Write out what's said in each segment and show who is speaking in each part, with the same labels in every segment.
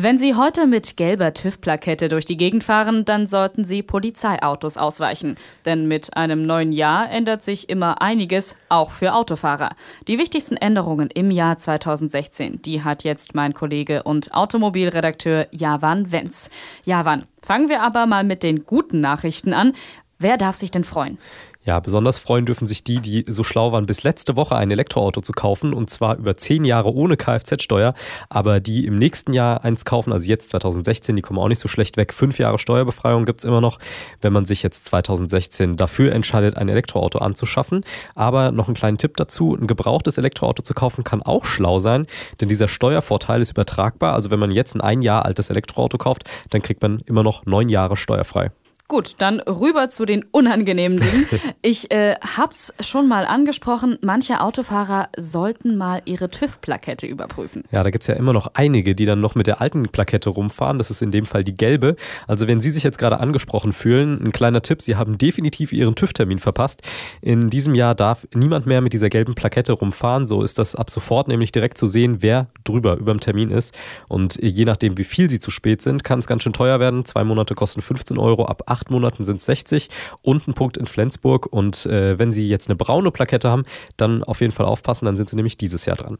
Speaker 1: Wenn Sie heute mit gelber TÜV-Plakette durch die Gegend fahren, dann sollten Sie Polizeiautos ausweichen. Denn mit einem neuen Jahr ändert sich immer einiges, auch für Autofahrer. Die wichtigsten Änderungen im Jahr 2016, die hat jetzt mein Kollege und Automobilredakteur Javan Wenz. Javan, fangen wir aber mal mit den guten Nachrichten an. Wer darf sich denn freuen?
Speaker 2: Ja, besonders freuen dürfen sich die, die so schlau waren, bis letzte Woche ein Elektroauto zu kaufen und zwar über zehn Jahre ohne Kfz-Steuer, aber die im nächsten Jahr eins kaufen, also jetzt 2016, die kommen auch nicht so schlecht weg. Fünf Jahre Steuerbefreiung gibt es immer noch, wenn man sich jetzt 2016 dafür entscheidet, ein Elektroauto anzuschaffen. Aber noch einen kleinen Tipp dazu, ein gebrauchtes Elektroauto zu kaufen kann auch schlau sein, denn dieser Steuervorteil ist übertragbar. Also wenn man jetzt ein ein Jahr altes Elektroauto kauft, dann kriegt man immer noch neun Jahre steuerfrei.
Speaker 1: Gut, dann rüber zu den unangenehmen Dingen. Ich äh, hab's schon mal angesprochen, manche Autofahrer sollten mal ihre TÜV-Plakette überprüfen.
Speaker 2: Ja, da gibt's ja immer noch einige, die dann noch mit der alten Plakette rumfahren. Das ist in dem Fall die gelbe. Also wenn Sie sich jetzt gerade angesprochen fühlen, ein kleiner Tipp, Sie haben definitiv Ihren TÜV-Termin verpasst. In diesem Jahr darf niemand mehr mit dieser gelben Plakette rumfahren. So ist das ab sofort nämlich direkt zu sehen, wer drüber über dem Termin ist. Und je nachdem, wie viel Sie zu spät sind, kann es ganz schön teuer werden. Zwei Monate kosten 15 Euro, ab acht Monaten sind es 60 und ein Punkt in Flensburg. Und äh, wenn Sie jetzt eine braune Plakette haben, dann auf jeden Fall aufpassen, dann sind Sie nämlich dieses Jahr dran.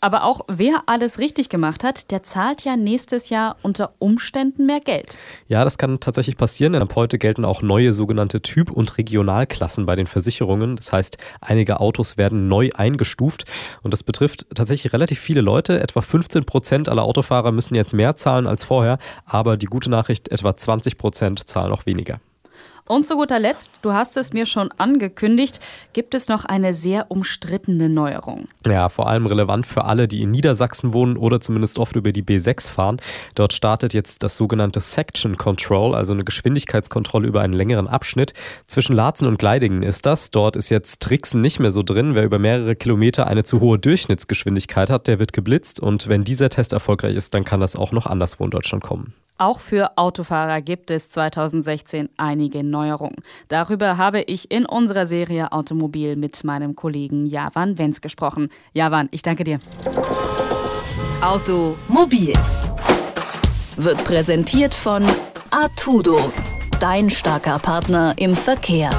Speaker 1: Aber auch wer alles richtig gemacht hat, der zahlt ja nächstes Jahr unter Umständen mehr Geld.
Speaker 2: Ja, das kann tatsächlich passieren, denn ab heute gelten auch neue sogenannte Typ- und Regionalklassen bei den Versicherungen. Das heißt, einige Autos werden neu eingestuft und das betrifft tatsächlich relativ viele Leute. Etwa 15 Prozent aller Autofahrer müssen jetzt mehr zahlen als vorher, aber die gute Nachricht, etwa 20 Prozent zahlen auch weniger.
Speaker 1: Und zu guter Letzt, du hast es mir schon angekündigt, gibt es noch eine sehr umstrittene Neuerung.
Speaker 2: Ja, vor allem relevant für alle, die in Niedersachsen wohnen oder zumindest oft über die B6 fahren. Dort startet jetzt das sogenannte Section Control, also eine Geschwindigkeitskontrolle über einen längeren Abschnitt. Zwischen Laatzen und Gleidingen ist das. Dort ist jetzt Tricksen nicht mehr so drin. Wer über mehrere Kilometer eine zu hohe Durchschnittsgeschwindigkeit hat, der wird geblitzt. Und wenn dieser Test erfolgreich ist, dann kann das auch noch anderswo in Deutschland kommen.
Speaker 1: Auch für Autofahrer gibt es 2016 einige Neuerungen. Darüber habe ich in unserer Serie Automobil mit meinem Kollegen Javan Wenz gesprochen. Javan, ich danke dir.
Speaker 3: Automobil wird präsentiert von Artudo, dein starker Partner im Verkehr.